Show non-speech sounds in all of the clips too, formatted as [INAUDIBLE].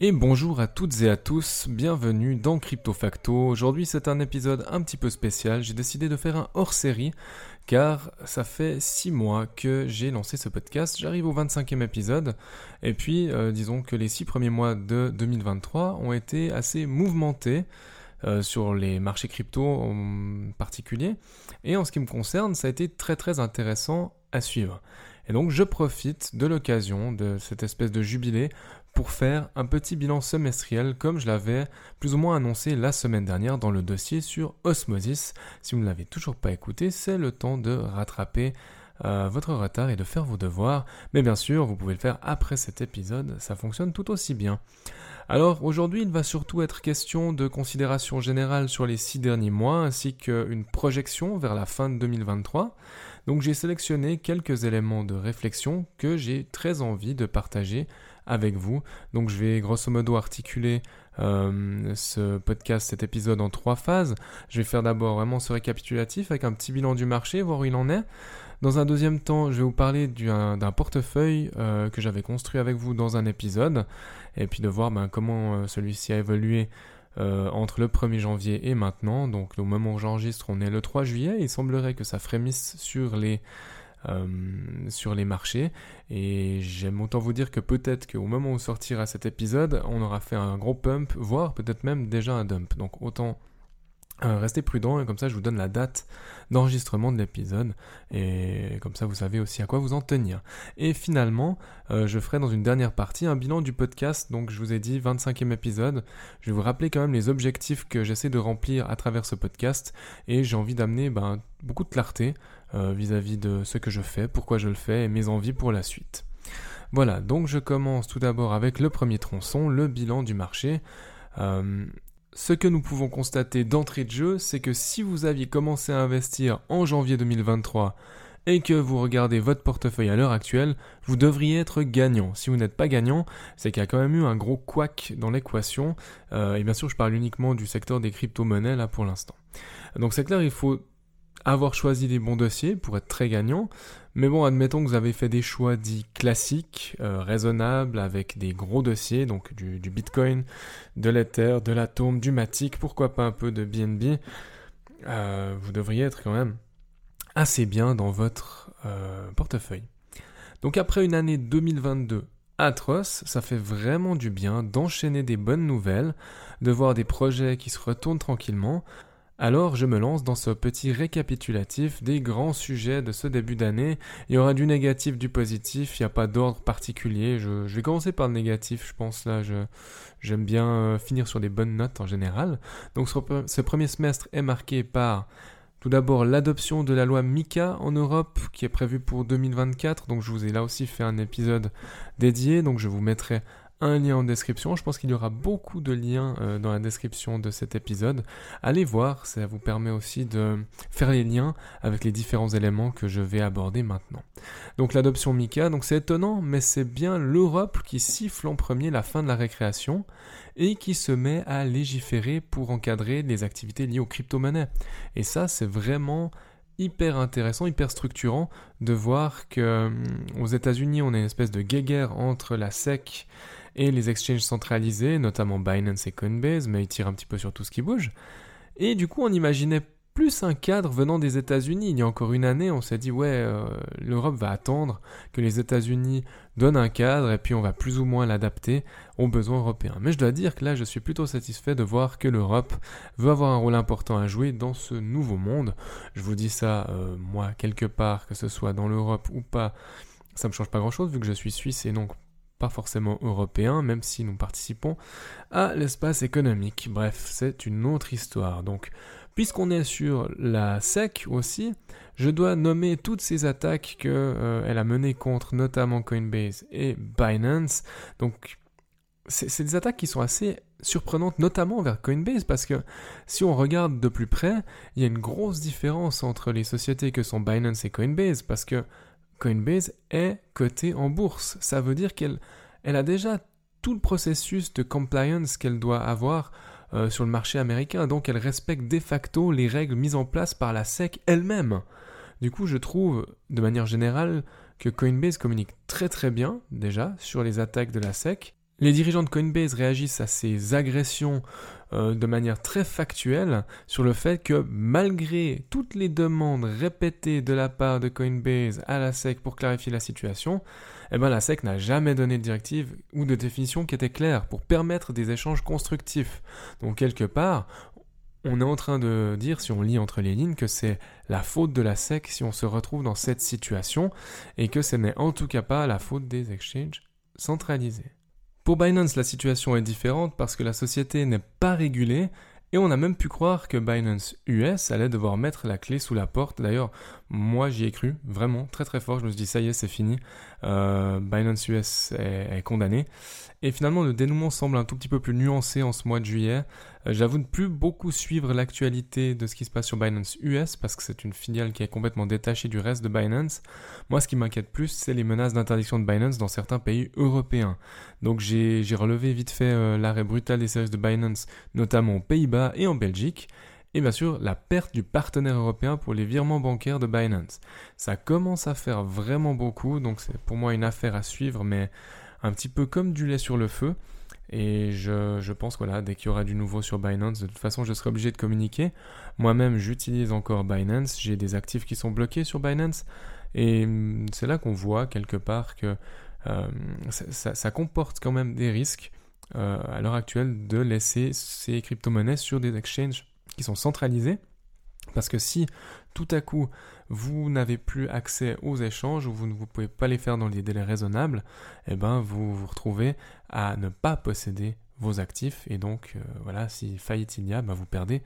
Et bonjour à toutes et à tous, bienvenue dans Crypto Facto. Aujourd'hui c'est un épisode un petit peu spécial, j'ai décidé de faire un hors-série car ça fait 6 mois que j'ai lancé ce podcast, j'arrive au 25e épisode et puis euh, disons que les 6 premiers mois de 2023 ont été assez mouvementés. Euh, sur les marchés crypto en particulier. Et en ce qui me concerne, ça a été très très intéressant à suivre. Et donc je profite de l'occasion de cette espèce de jubilé pour faire un petit bilan semestriel comme je l'avais plus ou moins annoncé la semaine dernière dans le dossier sur Osmosis. Si vous ne l'avez toujours pas écouté, c'est le temps de rattraper euh, votre retard et de faire vos devoirs. Mais bien sûr, vous pouvez le faire après cet épisode, ça fonctionne tout aussi bien. Alors aujourd'hui, il va surtout être question de considérations générales sur les six derniers mois ainsi qu'une projection vers la fin de 2023. Donc j'ai sélectionné quelques éléments de réflexion que j'ai très envie de partager avec vous. Donc je vais grosso modo articuler euh, ce podcast, cet épisode en trois phases. Je vais faire d'abord vraiment ce récapitulatif avec un petit bilan du marché, voir où il en est. Dans un deuxième temps, je vais vous parler d'un portefeuille euh, que j'avais construit avec vous dans un épisode, et puis de voir ben, comment euh, celui-ci a évolué entre le 1er janvier et maintenant. Donc au moment où j'enregistre, on est le 3 juillet. Il semblerait que ça frémisse sur les sur les marchés. Et j'aime autant vous dire que peut-être qu'au moment où sortira cet épisode, on aura fait un gros pump, voire peut-être même déjà un dump. Donc autant euh, rester prudent et comme ça je vous donne la date d'enregistrement de l'épisode et comme ça vous savez aussi à quoi vous en tenir. Et finalement, euh, je ferai dans une dernière partie un bilan du podcast. Donc je vous ai dit 25e épisode. Je vais vous rappeler quand même les objectifs que j'essaie de remplir à travers ce podcast et j'ai envie d'amener ben, beaucoup de clarté euh, vis-à-vis de ce que je fais, pourquoi je le fais et mes envies pour la suite. Voilà, donc je commence tout d'abord avec le premier tronçon, le bilan du marché. Ce que nous pouvons constater d'entrée de jeu, c'est que si vous aviez commencé à investir en janvier 2023 et que vous regardez votre portefeuille à l'heure actuelle, vous devriez être gagnant. Si vous n'êtes pas gagnant, c'est qu'il y a quand même eu un gros couac dans l'équation. Euh, et bien sûr, je parle uniquement du secteur des crypto-monnaies là pour l'instant. Donc c'est clair, il faut avoir choisi les bons dossiers pour être très gagnant. Mais bon, admettons que vous avez fait des choix dits classiques, euh, raisonnables, avec des gros dossiers, donc du, Bitcoin, de l'Ether, de l'Atome, du Matic, pourquoi pas un peu de BNB. Euh, vous devriez être quand même assez bien dans votre euh, portefeuille. Donc après une année 2022 atroce, ça fait vraiment du bien d'enchaîner des bonnes nouvelles, de voir des projets qui se retournent tranquillement. Alors je me lance dans ce petit récapitulatif des grands sujets de ce début d'année. Il y aura du négatif, du positif, il n'y a pas d'ordre particulier. Je, vais commencer par le négatif, je pense là, j'aime bien euh, finir sur des bonnes notes en général. Donc ce, premier semestre est marqué par tout d'abord l'adoption de la loi MICA en Europe qui est prévue pour 2024. Donc je vous ai là aussi fait un épisode dédié, donc je vous mettrai un lien en description. Je pense qu'il y aura beaucoup de liens euh, dans la description de cet épisode. Allez voir, ça vous permet aussi de faire les liens avec les différents éléments que je vais aborder maintenant. Donc l'adoption Mika, donc c'est étonnant, mais c'est bien l'Europe qui siffle en premier la fin de la récréation et qui se met à légiférer pour encadrer les activités liées aux crypto-monnaies. Et ça, c'est vraiment hyper intéressant, hyper structurant de voir que hum, aux États-Unis, on a une espèce de guéguerre entre la SEC et les exchanges centralisés, notamment Binance et Coinbase, mais ils tirent un petit peu sur tout ce qui bouge. Et du coup, on imaginait plus un cadre venant des États-Unis. Il y a encore une année, on s'est dit ouais, euh, l'Europe va attendre que les États-Unis donnent un cadre et puis on va plus ou moins l'adapter aux besoins européens. Mais je dois dire que là, je suis plutôt satisfait de voir que l'Europe veut avoir un rôle important à jouer dans ce nouveau monde. Je vous dis ça, euh, moi, quelque part, que ce soit dans l'Europe ou pas, ça me change pas grand-chose vu que je suis suisse et donc pas forcément européen, même si nous participons à l'espace économique. Bref, c'est une autre histoire. Donc, puisqu'on est sur la SEC aussi, je dois nommer toutes ces attaques qu'elle euh, a menées contre notamment Coinbase et Binance. Donc, c'est des attaques qui sont assez surprenantes, notamment vers Coinbase, parce que si on regarde de plus près, il y a une grosse différence entre les sociétés que sont Binance et Coinbase, parce que Coinbase est cotée en bourse. Ça veut dire qu'elle elle a déjà tout le processus de compliance qu'elle doit avoir euh, sur le marché américain, donc elle respecte de facto les règles mises en place par la SEC elle-même. Du coup, je trouve, de manière générale, que Coinbase communique très très bien déjà sur les attaques de la SEC, les dirigeants de Coinbase réagissent à ces agressions euh, de manière très factuelle sur le fait que malgré toutes les demandes répétées de la part de Coinbase à la SEC pour clarifier la situation, eh ben la SEC n'a jamais donné de directive ou de définition qui était claire pour permettre des échanges constructifs. Donc quelque part, on est en train de dire, si on lit entre les lignes, que c'est la faute de la SEC si on se retrouve dans cette situation et que ce n'est en tout cas pas la faute des exchanges centralisés. Pour Binance, la situation est différente parce que la société n'est pas régulée et on a même pu croire que Binance US allait devoir mettre la clé sous la porte. D'ailleurs, moi j'y ai cru, vraiment, très très fort. Je me suis dit, ça y est, c'est fini. Euh, Binance US est, condamné. Et finalement, le dénouement semble un tout petit peu plus nuancé en ce mois de juillet. Euh, j'avoue ne plus beaucoup suivre l'actualité de ce qui se passe sur Binance US parce que c'est une filiale qui est complètement détachée du reste de Binance. Moi, ce qui m'inquiète plus, c'est les menaces d'interdiction de Binance dans certains pays européens. Donc j'ai relevé vite fait euh, l'arrêt brutal des services de Binance, notamment aux Pays-Bas et en Belgique. Et bien sûr, la perte du partenaire européen pour les virements bancaires de Binance. Ça commence à faire vraiment beaucoup, donc c'est pour moi une affaire à suivre, mais un petit peu comme du lait sur le feu. Et je, pense, voilà, dès qu'il y aura du nouveau sur Binance, de toute façon, je serai obligé de communiquer. Moi-même, j'utilise encore Binance. J'ai des actifs qui sont bloqués sur Binance. Et hum, c'est là qu'on voit quelque part que euh, ça, comporte quand même des risques euh, à l'heure actuelle de laisser ces crypto-monnaies sur des exchanges qui sont centralisés. Parce que si tout à coup vous n'avez plus accès aux échanges ou vous ne pouvez pas les faire dans les délais raisonnables, eh ben vous vous retrouvez à ne pas posséder vos actifs et donc euh, voilà si faillite il y a, ben, vous perdez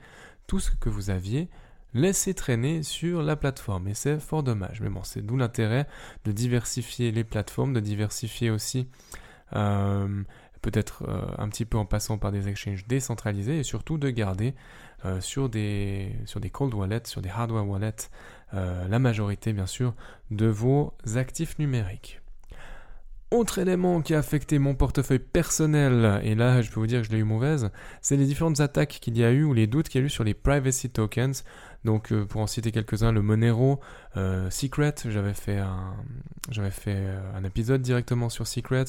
tout ce que vous aviez laissé traîner sur la plateforme et c'est fort dommage. Mais bon, c'est d'où l'intérêt de diversifier les plateformes, de diversifier aussi euh, peut-être euh, un petit peu en passant par des exchanges décentralisés et surtout de garder euh, sur, des, sur des cold wallets, sur des hardware wallets, euh, la majorité bien sûr de vos actifs numériques. Autre élément qui a affecté mon portefeuille personnel, et là je peux vous dire que je l'ai eu mauvaise, c'est les différentes attaques qu'il y a eu ou les doutes qu'il y a eu sur les privacy tokens. Donc euh, pour en citer quelques-uns, le Monero, Secret, j'avais fait un j'avais fait un épisode directement sur Secret,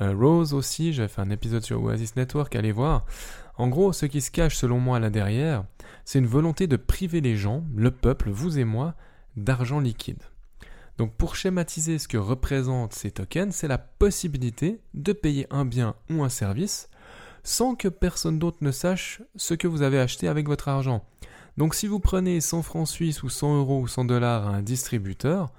Rose aussi, j'avais fait un épisode sur Oasis Network, allez voir. En gros, ce qui se cache selon moi là derrière, c'est une volonté de priver les gens, le peuple, vous et moi, d'argent liquide. Donc pour schématiser ce que représentent ces tokens, c'est la possibilité de payer un bien ou un service sans que personne d'autre ne sache ce que vous avez acheté avec votre argent. Donc si vous prenez 100 francs suisses ou 100 euros ou 100 dollars à un distributeur,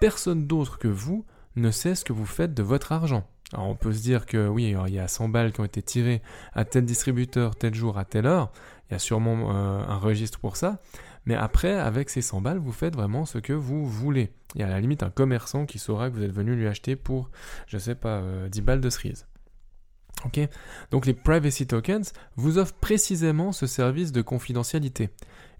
personne d'autre que vous ne sait ce que vous faites de votre argent. Alors on peut se dire que oui, il y a 100 balles qui ont été tirées à tel distributeur, tel jour, à telle heure. Il y a sûrement euh, un registre pour ça. Mais après, avec ces 100 balles, vous faites vraiment ce que vous voulez. Il y a à la limite un commerçant qui saura que vous êtes venu lui acheter pour, je sais pas, 10 euh, balles de cerise. Ok? Donc les privacy tokens vous offrent précisément ce service de confidentialité.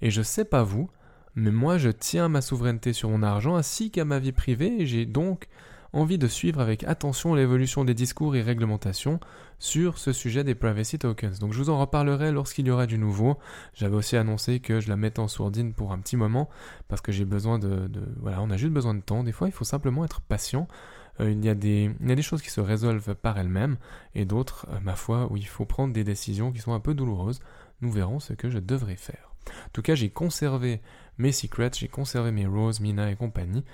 Et je sais pas vous, mais moi je tiens ma souveraineté sur mon argent ainsi qu'à ma vie privée et j'ai donc envie de suivre avec attention l'évolution des discours et réglementations sur ce sujet des privacy tokens. Donc je vous en reparlerai lorsqu'il y aura du nouveau. J'avais aussi annoncé que je la mettais en sourdine pour un petit moment parce que j'ai besoin de, Voilà, on a juste besoin de temps. Des fois, il faut simplement être patient. Euh, il, y a des, il des choses qui se résolvent par elles-mêmes et d'autres, euh, ma foi, où il faut prendre des décisions qui sont un peu douloureuses. Nous verrons ce que je devrais faire. En tout cas, j'ai conservé mes secrets, j'ai conservé mes Rose, Mina et compagnie.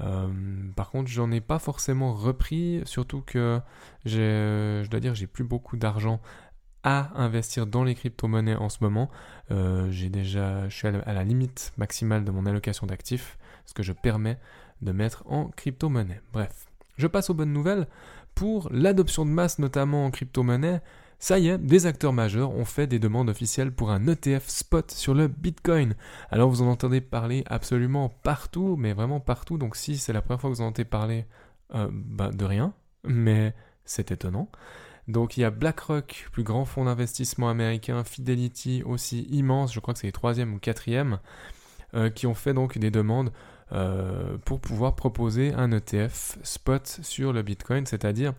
Euh, par contre, j'en ai pas forcément repris, surtout que je dois dire, j'ai plus beaucoup d'argent à investir dans les crypto-monnaies en ce moment. Euh, j'ai déjà, je suis à la, limite maximale de mon allocation d'actifs, ce que je permets de mettre en crypto-monnaie. Bref, je passe aux bonnes nouvelles. pour l'adoption de masse, notamment en crypto-monnaie, ça y est, des acteurs majeurs ont fait des demandes officielles pour un ETF spot sur le Bitcoin. Alors vous en entendez parler absolument partout, mais vraiment partout. Donc si c'est la première fois que vous en entendez parler, euh, bah, de rien, mais c'est étonnant. Donc il y a BlackRock, plus grand fonds d'investissement américain, Fidelity aussi immense, je crois que c'est les troisième ou quatrième, euh, qui ont fait donc des demandes euh, pour pouvoir proposer un ETF spot sur le Bitcoin, c'est-à-dire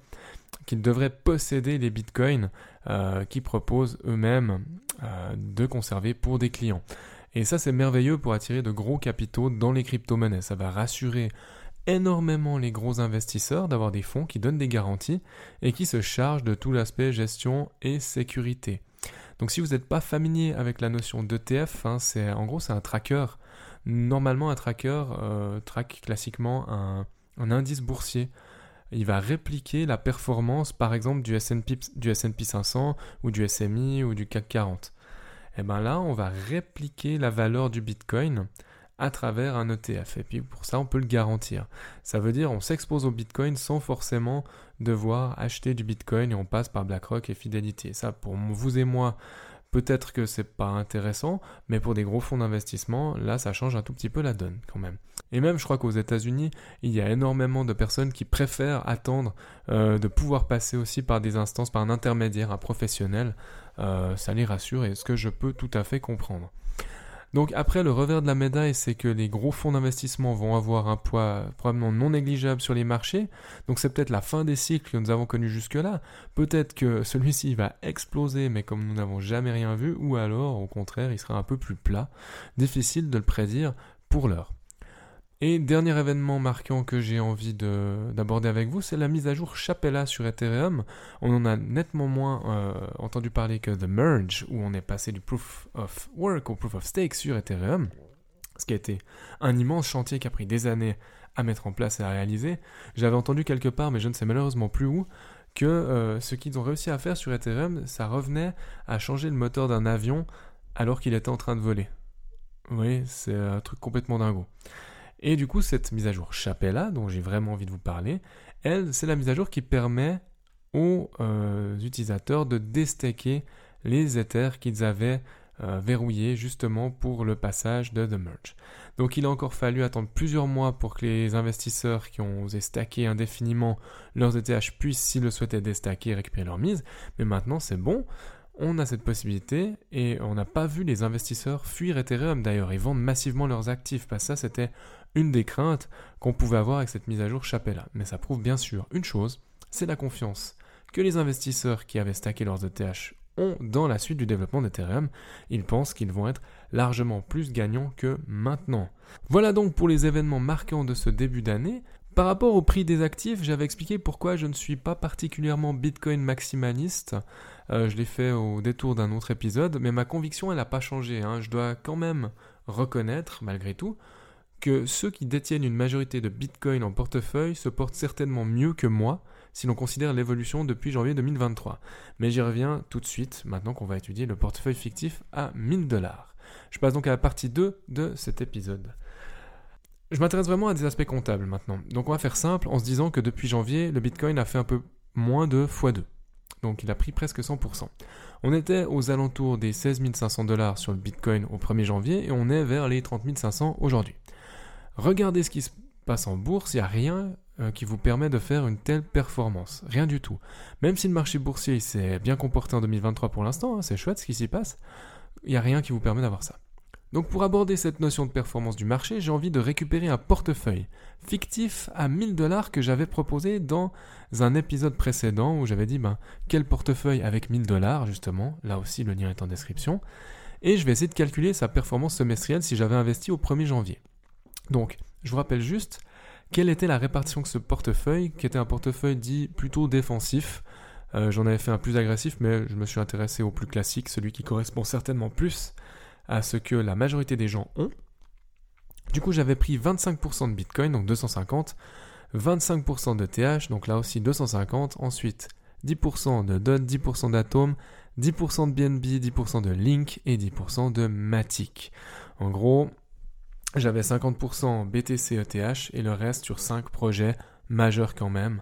qu'ils devraient posséder les Bitcoins euh, qu'ils proposent eux-mêmes euh, de conserver pour des clients. Et ça, c'est merveilleux pour attirer de gros capitaux dans les crypto-monnaies. Ça va rassurer énormément les gros investisseurs d'avoir des fonds qui donnent des garanties et qui se chargent de tout l'aspect gestion et sécurité. Donc si vous n'êtes pas familier avec la notion d'ETF, hein, c'est en gros c'est un tracker Normalement, un tracker euh, traque classiquement un, indice boursier. Il va répliquer la performance, par exemple, du S&P, du 500 ou du SMI ou du CAC 40. Et bien là, on va répliquer la valeur du Bitcoin à travers un ETF. Et puis pour ça, on peut le garantir. Ça veut dire on s'expose au Bitcoin sans forcément devoir acheter du Bitcoin et on passe par BlackRock et Fidelity. ça, pour vous et moi, Peut-être que c'est pas intéressant, mais pour des gros fonds d'investissement, là, ça change un tout petit peu la donne quand même. Et même, je crois qu'aux États-Unis, il y a énormément de personnes qui préfèrent attendre euh, de pouvoir passer aussi par des instances, par un intermédiaire, un professionnel. Euh, ça les rassure et ce que je peux tout à fait comprendre. Donc après, le revers de la médaille, c'est que les gros fonds d'investissement vont avoir un poids probablement non négligeable sur les marchés. Donc c'est peut-être la fin des cycles que nous avons connus jusque-là. Peut-être que [LAUGHS] celui-ci va exploser, mais comme nous n'avons jamais rien vu, ou alors au contraire, il sera un peu plus plat. Difficile de le prédire pour l'heure. Et dernier événement marquant que j'ai envie d'aborder avec vous, c'est la mise à jour Chapella sur Ethereum. On en a nettement moins euh, entendu parler que The Merge, où on est passé du Proof of Work au Proof of Stake sur Ethereum, ce qui a été un immense chantier qui a pris des années à mettre en place et à réaliser. J'avais entendu quelque part, mais je ne sais malheureusement plus où, que euh, ce qu'ils ont réussi à faire sur Ethereum, ça revenait à changer le moteur d'un avion alors qu'il était en train de voler. Oui, c'est un truc complètement dingo. Et du coup, cette mise à jour Chapella, dont j'ai vraiment envie de vous parler, elle, c'est la mise à jour qui permet aux euh, utilisateurs de déstacker les Ethers qu'ils avaient euh, verrouillés justement pour le passage de The Merge. Donc il a encore fallu attendre plusieurs mois pour que les investisseurs qui ont osé stacker indéfiniment leurs ETH puissent, s'ils le souhaitaient, déstacker et récupérer leur mise. Mais maintenant c'est bon on a cette possibilité et on n'a pas vu les investisseurs fuir Ethereum d'ailleurs. Ils vendent massivement leurs actifs parce que ça c'était une des craintes qu'on pouvait avoir avec cette mise à jour Chapella. Mais ça prouve bien sûr une chose, c'est la confiance que les investisseurs qui avaient stacké leurs ETH ont dans la suite du développement d'Ethereum. Ils pensent qu'ils vont être largement plus gagnants que maintenant. Voilà donc pour les événements marquants de ce début d'année. Par rapport au prix des actifs, j'avais expliqué pourquoi je ne suis pas particulièrement Bitcoin maximaliste. Euh, je l'ai fait au détour d'un autre épisode, mais ma conviction, elle n'a pas changé. Hein. Je dois quand même reconnaître, malgré tout, que ceux qui détiennent une majorité de Bitcoin en portefeuille se portent certainement mieux que moi si l'on considère l'évolution depuis janvier 2023. Mais j'y reviens tout de suite, maintenant qu'on va étudier le portefeuille fictif à 1000 dollars. Je passe donc à la partie 2 de cet épisode. Je m'intéresse vraiment à des aspects comptables maintenant. Donc on va faire simple en se disant que depuis janvier, le Bitcoin a fait un peu moins de x2. Donc il a pris presque 100%. On était aux alentours des 16 500 dollars sur le Bitcoin au 1er janvier et on est vers les 30 500 aujourd'hui. Regardez ce qui se passe en bourse, il n'y a rien euh, qui vous permet de faire une telle performance. Rien du tout. Même si le marché boursier s'est bien comporté en 2023 pour l'instant, hein, c'est chouette ce qui s'y passe, il n'y a rien qui vous permet d'avoir ça. Donc pour aborder cette notion de performance du marché, j'ai envie de récupérer un portefeuille fictif à 1000 dollars que j'avais proposé dans un épisode précédent où j'avais dit ben, quel portefeuille avec 1000 dollars justement, là aussi le lien est en description, et je vais essayer de calculer sa performance semestrielle si j'avais investi au 1er janvier. Donc je vous rappelle juste quelle était la répartition de ce portefeuille, qui était un portefeuille dit plutôt défensif. Euh, j'en avais fait un plus agressif, mais je me suis intéressé au plus classique, celui qui correspond certainement plus à ce que la majorité des gens ont. Du coup, j'avais pris 25% de Bitcoin, donc 250, 25% de TH, donc là aussi 250, ensuite 10% de DOT, 10% d'Atom, 10% de BNB, 10% de Link et 10% de Matic. En gros, j'avais 50% BTC ETH et le reste sur 5 projets majeurs quand même.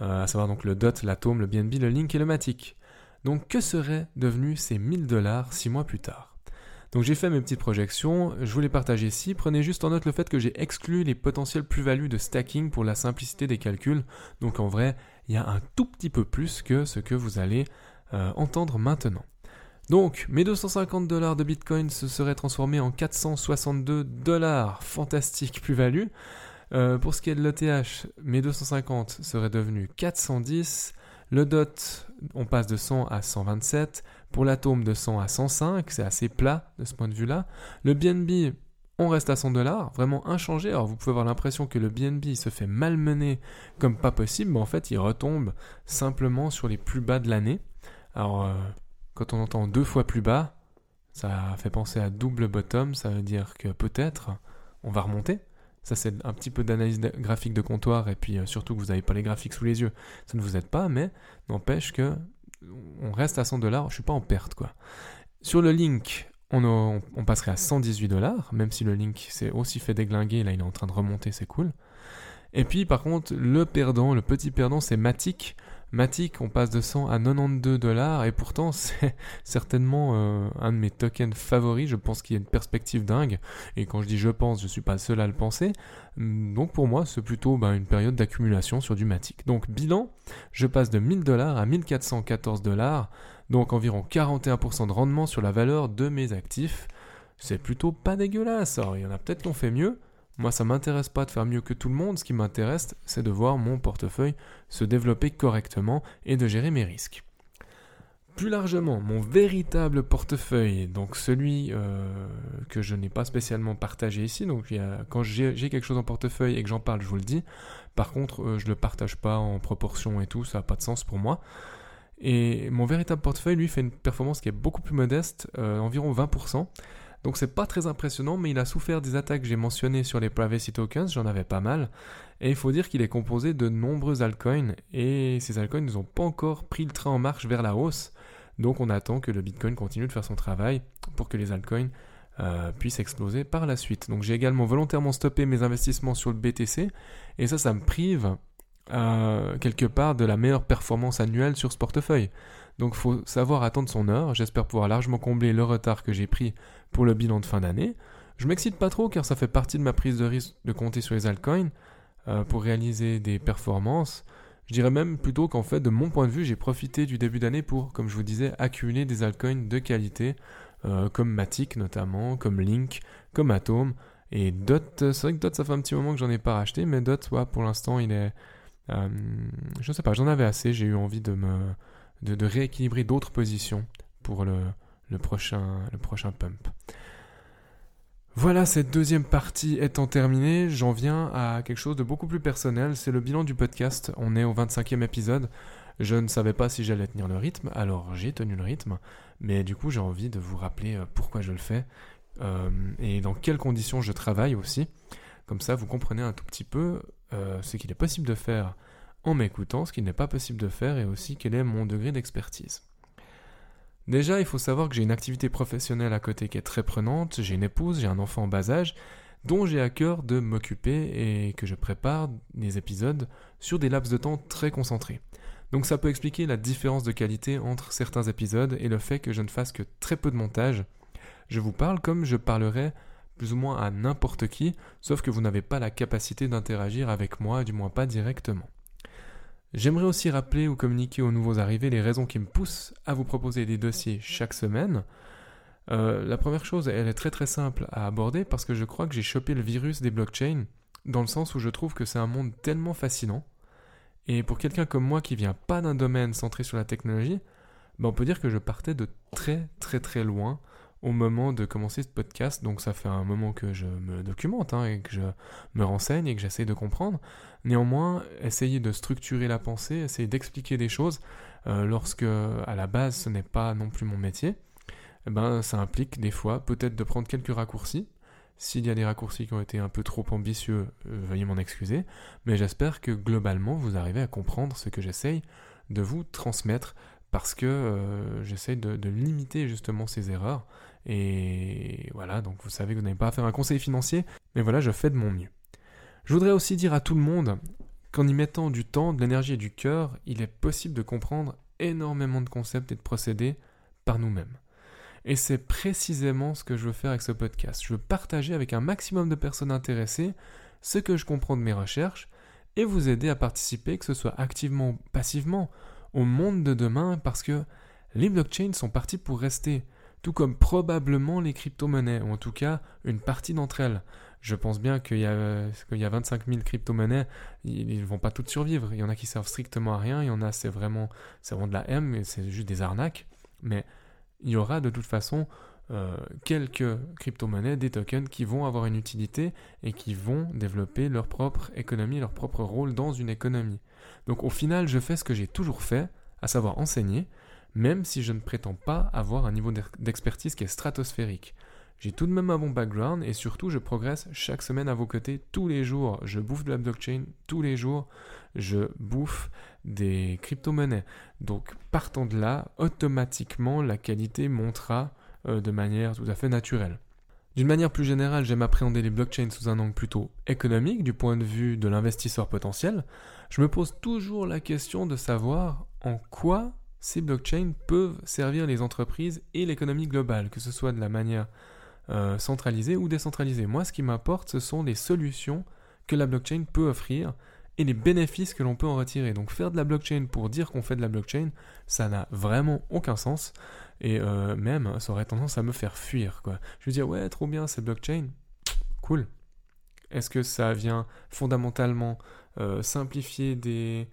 euh, à savoir donc le DOT, l'Atome, le BNB, le Link et le Matic. Donc que seraient devenus ces 1000 dollars 6 mois plus tard? Donc j'ai fait mes petites projections, je vous les partage ici. Prenez juste en note le fait que j'ai exclu les potentielles plus-values de stacking pour la simplicité des calculs. Donc en vrai, il y a un tout petit peu plus que ce que vous allez euh, entendre maintenant. Donc, mes 250 dollars de Bitcoin se seraient transformés en 462 dollars. Fantastique plus-value. Euh, pour ce qui est de l'ETH, mes 250 seraient devenus 410. Le DOT, on passe de 100 à 127. Pour l'atome, de 100 à 105. C'est assez plat de ce point de vue-là. Le BNB, on reste à 100 dollars, vraiment inchangé. Alors vous pouvez avoir l'impression que le BNB se fait malmener comme pas possible, mais en fait il retombe simplement sur les plus bas de l'année. Alors euh, quand on entend deux fois plus bas, ça fait penser à double bottom, ça veut dire que peut-être on va remonter. Ça, c'est un petit peu d'analyse graphique de comptoir, et puis euh, surtout que vous n'avez pas les graphiques sous les yeux. Ça ne vous aide pas, mais n'empêche que on reste à 100 dollars, je suis pas en perte, quoi. Sur le link, on, on passerait à 118 dollars, même si le link s'est aussi fait déglinguer, là il est en train de remonter, c'est cool. Et puis par contre, le perdant, le petit perdant, c'est Matic. Matic, on passe de 100 à 92 dollars et pourtant [LAUGHS] c'est certainement euh, un de mes tokens favoris. Je pense qu'il y a une perspective dingue et quand je dis je pense, je suis pas le seul à le penser. Donc pour moi, c'est plutôt ben, une période d'accumulation sur du Matic. Donc bilan, je passe de 1000 dollars à 1414 dollars, donc environ 41% de rendement sur la valeur de mes actifs. C'est plutôt pas dégueulasse. Alors il y en a peut-être qui ont fait mieux. Moi, ça m'intéresse pas de faire mieux que tout le monde. Ce qui m'intéresse, c'est de voir mon portefeuille se développer correctement et de gérer mes risques. Plus largement, mon véritable portefeuille, donc celui euh, que je n'ai pas spécialement partagé ici, donc quand j'ai quelque chose en portefeuille et que j'en parle, je vous le dis. Par contre, euh, je ne le partage pas en proportion et tout, ça n'a pas de sens pour moi. Et mon véritable portefeuille, lui, fait une performance qui est beaucoup plus modeste, euh, environ 20%. Donc c'est pas très impressionnant, mais il a souffert des attaques que j'ai mentionnées sur les privacy tokens, j'en avais pas mal. Et il faut dire qu'il est composé de nombreux altcoins, et ces altcoins n'ont pas encore pris le train en marche vers la hausse. Donc on attend que le Bitcoin continue de faire son travail pour que les altcoins euh, puissent exploser par la suite. Donc j'ai également volontairement stoppé mes investissements sur le BTC, et ça, ça me prive euh, quelque part de la meilleure performance annuelle sur ce portefeuille. Donc faut savoir attendre son heure. J'espère pouvoir largement combler le retard que j'ai pris pour le bilan de fin d'année. Je m'excite pas trop car ça fait partie de ma prise de risque de compter sur les altcoins euh, pour réaliser des performances. Je dirais même plutôt qu'en fait, de mon point de vue, j'ai profité du début d'année pour, comme je vous disais, accumuler des altcoins de qualité, euh, comme Matic notamment, comme Link, comme Atom. Et Dot, c'est vrai que Dot, ça fait un petit moment que j'en ai pas racheté, mais Dot, pour l'instant, il est. Euh, je sais pas, j'en avais assez, j'ai eu envie de me de, rééquilibrer d'autres positions pour le, prochain, pump. Voilà, cette deuxième partie étant terminée, j'en viens à quelque chose de beaucoup plus personnel, c'est le bilan du podcast. On est au 25e épisode. Je ne savais pas si j'allais tenir le rythme, alors j'ai tenu le rythme, mais du coup j'ai envie de vous rappeler euh, pourquoi je le fais euh, et dans quelles conditions je travaille aussi. Comme ça, vous comprenez un tout petit peu euh, ce qu'il est possible de faire en m'écoutant, ce qui n'est pas possible de faire, et aussi quel est mon degré d'expertise. Déjà, il faut savoir que j'ai une activité professionnelle à côté qui est très prenante, j'ai une épouse, j'ai un enfant en bas âge, dont j'ai à cœur de m'occuper et que je prépare des épisodes sur des laps de temps très concentrés. Donc ça peut expliquer la différence de qualité entre certains épisodes et le fait que je ne fasse que très peu de montage. Je vous parle comme je parlerais plus ou moins à n'importe qui, sauf que vous n'avez pas la capacité d'interagir avec moi, du moins pas directement. J'aimerais aussi rappeler ou communiquer aux nouveaux arrivés les raisons qui me poussent à vous proposer des dossiers chaque semaine. Euh, la première chose, elle est très très simple à aborder parce que je crois que j'ai chopé le virus des blockchains dans le sens où je trouve que c'est un monde tellement fascinant. Et pour quelqu'un comme moi qui vient pas d'un domaine centré sur la technologie, ben on peut dire que je partais de très très très loin au moment de commencer ce podcast. Donc ça fait un moment que je me documente hein, et que je me renseigne et que j'essaie de comprendre. Néanmoins, essayer de structurer la pensée, essayer d'expliquer des choses, euh, lorsque à la base ce n'est pas non plus mon métier, eh ben, ça implique des fois peut-être de prendre quelques raccourcis. S'il y a des raccourcis qui ont été un peu trop ambitieux, euh, veuillez m'en excuser, mais j'espère que globalement vous arrivez à comprendre ce que j'essaye de vous transmettre parce que euh, j'essaie de, de, limiter justement ces erreurs. Et voilà, donc vous savez que vous n'avez pas à faire un conseil financier, mais voilà, je fais de mon mieux. Je voudrais aussi dire à tout le monde qu'en y mettant du temps, de l'énergie et du cœur, il est possible de comprendre énormément de concepts et de procédés par nous-mêmes. Et c'est précisément ce que je veux faire avec ce podcast. Je veux partager avec un maximum de personnes intéressées ce que je comprends de mes recherches et vous aider à participer, que ce soit activement ou passivement, au monde de demain parce que les blockchains sont partis pour rester, tout comme probablement les crypto-monnaies, ou en tout cas une partie d'entre elles. Je pense bien qu'il y, a, qu'il y a 25 000 crypto-monnaies, ils ne vont pas toutes survivre. Il y en a qui servent strictement à rien, il y en a c'est vraiment, vraiment de la M, c'est juste des arnaques. Mais il y aura de toute façon euh, quelques crypto-monnaies, des tokens qui vont avoir une utilité et qui vont développer leur propre économie, leur propre rôle dans une économie. Donc au final, je fais ce que j'ai toujours fait, à savoir enseigner, même si je ne prétends pas avoir un niveau d'expertise qui est stratosphérique. J'ai tout de même un bon background et surtout je progresse chaque semaine à vos côtés tous les jours. Je bouffe de la blockchain tous les jours. Je bouffe des crypto-monnaies. Donc partant de là, automatiquement la qualité montera euh, de manière tout à fait naturelle. D'une manière plus générale, j'aime appréhender les blockchains sous un angle plutôt économique du point de vue de l'investisseur potentiel. Je me pose toujours la question de savoir en quoi ces blockchains peuvent servir les entreprises et l'économie globale, que ce soit de la manière euh, centralisée ou décentralisée. Moi, ce qui m'importe, ce sont les solutions que la blockchain peut offrir et les bénéfices que l'on peut en retirer. Donc faire de la blockchain pour dire qu'on fait de la blockchain, ça n'a vraiment aucun sens. Et euh, même, ça aurait tendance à me faire fuir. Je veux dire, ouais, trop bien, c'est blockchain. Cool. Est-ce que ça vient fondamentalement euh, simplifier des,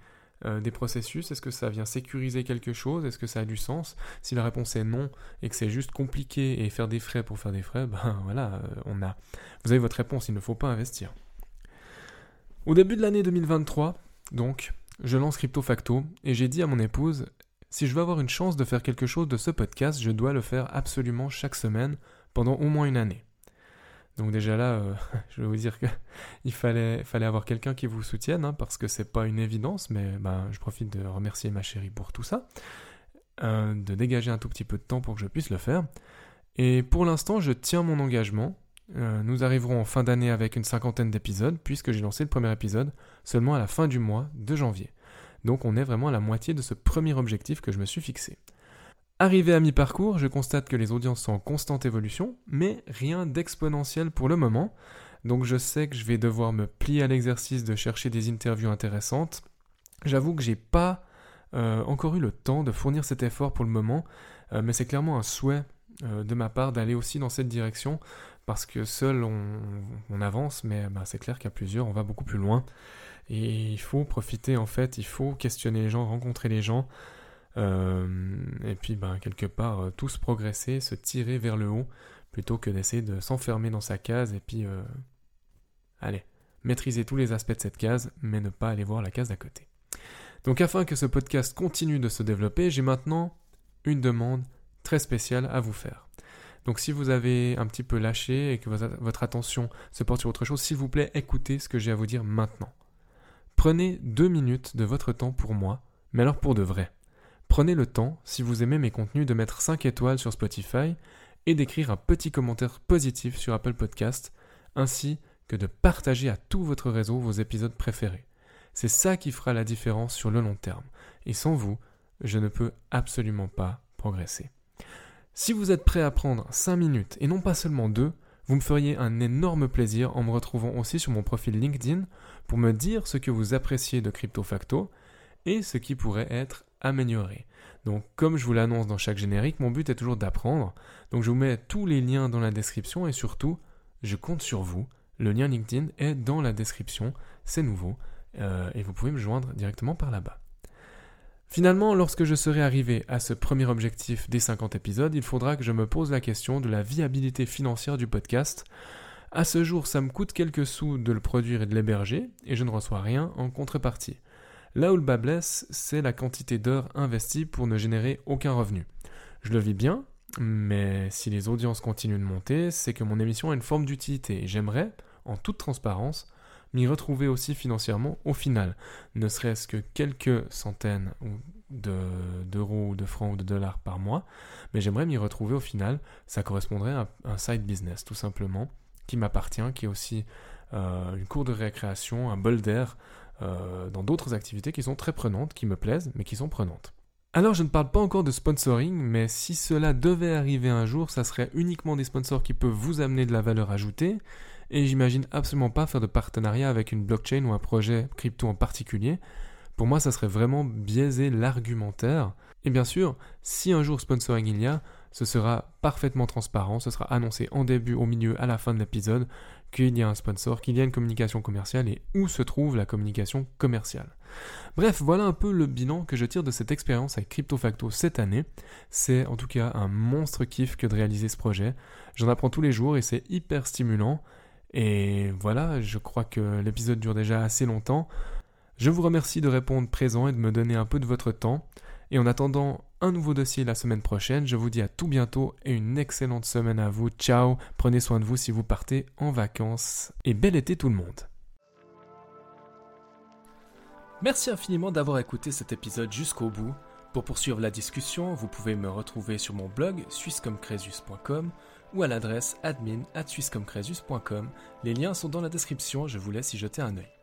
euh, des processus? Est-ce que ça vient sécuriser quelque chose? Est-ce que ça a du sens? Si la réponse est non et que c'est juste compliqué et faire des frais pour faire des frais, ben [LAUGHS] voilà, euh, on a. Vous avez votre réponse, il ne faut pas investir. Au début de l'année 2023, donc, je lance Crypto Facto et j'ai dit à mon épouse si je veux avoir une chance de faire quelque chose de ce podcast, je dois le faire absolument chaque semaine pendant au moins une année. Donc déjà là, euh, [LAUGHS] je vais vous dire qu'il [LAUGHS] fallait, avoir quelqu'un qui vous soutienne, hein, parce que c'est pas une évidence, mais ben, je profite de remercier ma chérie pour tout ça, euh, de dégager un tout petit peu de temps pour que je puisse le faire. Et pour l'instant, je tiens mon engagement. Euh, nous arriverons en fin d'année avec une cinquantaine d'épisodes, puisque j'ai lancé le premier épisode seulement à la fin du mois de janvier. Donc on est vraiment à la moitié de ce premier objectif que je me suis fixé. Arrivé à mi-parcours, je constate que les audiences sont en constante évolution, mais rien d'exponentiel pour le moment. Donc je sais que je vais devoir me plier à l'exercice de chercher des interviews intéressantes. J'avoue que j'ai pas euh, encore eu le temps de fournir cet effort pour le moment, euh, mais c'est clairement un souhait euh, de ma part d'aller aussi dans cette direction, parce que seul on, avance, mais bah, c'est clair qu'à plusieurs on va beaucoup plus loin. Et il faut profiter en fait, il faut questionner les gens, rencontrer les gens. Euh, et puis, ben, quelque part, euh, tous progresser, se tirer vers le haut, plutôt que d'essayer de s'enfermer dans sa case et puis, euh, allez, maîtriser tous les aspects de cette case, mais ne pas aller voir la case d'à côté. Donc, afin que ce podcast continue de se développer, j'ai maintenant une demande très spéciale à vous faire. Donc si vous avez un petit peu lâché et que votre attention se porte sur autre chose, s'il vous plaît, écoutez ce que j'ai à vous dire maintenant. Prenez deux minutes de votre temps pour moi, mais alors pour de vrai. Prenez le temps, si vous aimez mes contenus, de mettre 5 étoiles sur Spotify et d'écrire un petit commentaire positif sur Apple Podcast, ainsi que de partager à tout votre réseau vos épisodes préférés. C'est ça qui fera la différence sur le long terme. Et sans vous, je ne peux absolument pas progresser. Si vous êtes prêt à prendre 5 minutes et non pas seulement 2, vous me feriez un énorme plaisir en me retrouvant aussi sur mon profil LinkedIn pour me dire ce que vous appréciez de CryptoFacto et ce qui pourrait être amélioré. Donc comme je vous l'annonce dans chaque générique, mon but est toujours d'apprendre. Donc je vous mets tous les liens dans la description et surtout, je compte sur vous. Le lien LinkedIn est dans la description, c'est nouveau, euh, et vous pouvez me joindre directement par là-bas. Finalement, lorsque je serai arrivé à ce premier objectif des 50 épisodes, il faudra que je me pose la question de la viabilité financière du podcast. À ce jour, ça me coûte quelques sous de le produire et de l'héberger, et je ne reçois rien en contrepartie. Là où le bas blesse, c'est la quantité d'heures investies pour ne générer aucun revenu. Je le vis bien, mais si les audiences continuent de monter, c'est que mon émission a une forme d'utilité. J'aimerais, en toute transparence, m'y retrouver aussi financièrement au final, ne serait-ce que quelques centaines d'euros ou de francs ou de dollars par mois, mais j'aimerais m'y retrouver au final, ça correspondrait à un side business tout simplement, qui m'appartient, qui est aussi euh, une cour de récréation, un bol d'air, euh, dans d'autres activités qui sont très prenantes, qui me plaisent, mais qui sont prenantes. Alors je ne parle pas encore de sponsoring, mais si cela devait arriver un jour, ça serait uniquement des sponsors qui peuvent vous amener de la valeur ajoutée, et j'imagine absolument pas faire de partenariat avec une blockchain ou un projet crypto en particulier. Pour moi, ça serait vraiment biaiser l'argumentaire. Et bien sûr, si un jour sponsoring il y a, ce sera parfaitement transparent, ce sera annoncé en début, au milieu, à la fin de l'épisode qu'il y a un sponsor, qu'il y a une communication commerciale et où se trouve la communication commerciale. Bref, voilà un peu le bilan que je tire de cette expérience avec CryptoFacto cette année. C'est en tout cas un monstre kiff que de réaliser ce projet. J'en apprends tous les jours et c'est hyper stimulant. Et voilà, je crois que l'épisode dure déjà assez longtemps. Je vous remercie de répondre présent et de me donner un peu de votre temps. Et en attendant un nouveau dossier la semaine prochaine, je vous dis à tout bientôt et une excellente semaine à vous. Ciao, prenez soin de vous si vous partez en vacances. Et bel été tout le monde. Merci infiniment d'avoir écouté cet épisode jusqu'au bout. Pour poursuivre la discussion, vous pouvez me retrouver sur mon blog suissecomcresus.com ou à l'adresse admin at Les liens sont dans la description, je vous laisse y jeter un œil.